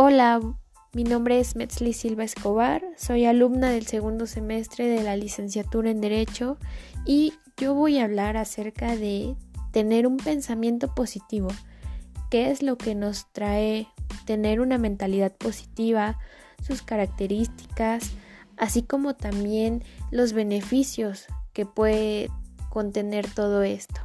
Hola, mi nombre es Metzli Silva Escobar, soy alumna del segundo semestre de la licenciatura en Derecho y yo voy a hablar acerca de tener un pensamiento positivo, qué es lo que nos trae tener una mentalidad positiva, sus características, así como también los beneficios que puede contener todo esto.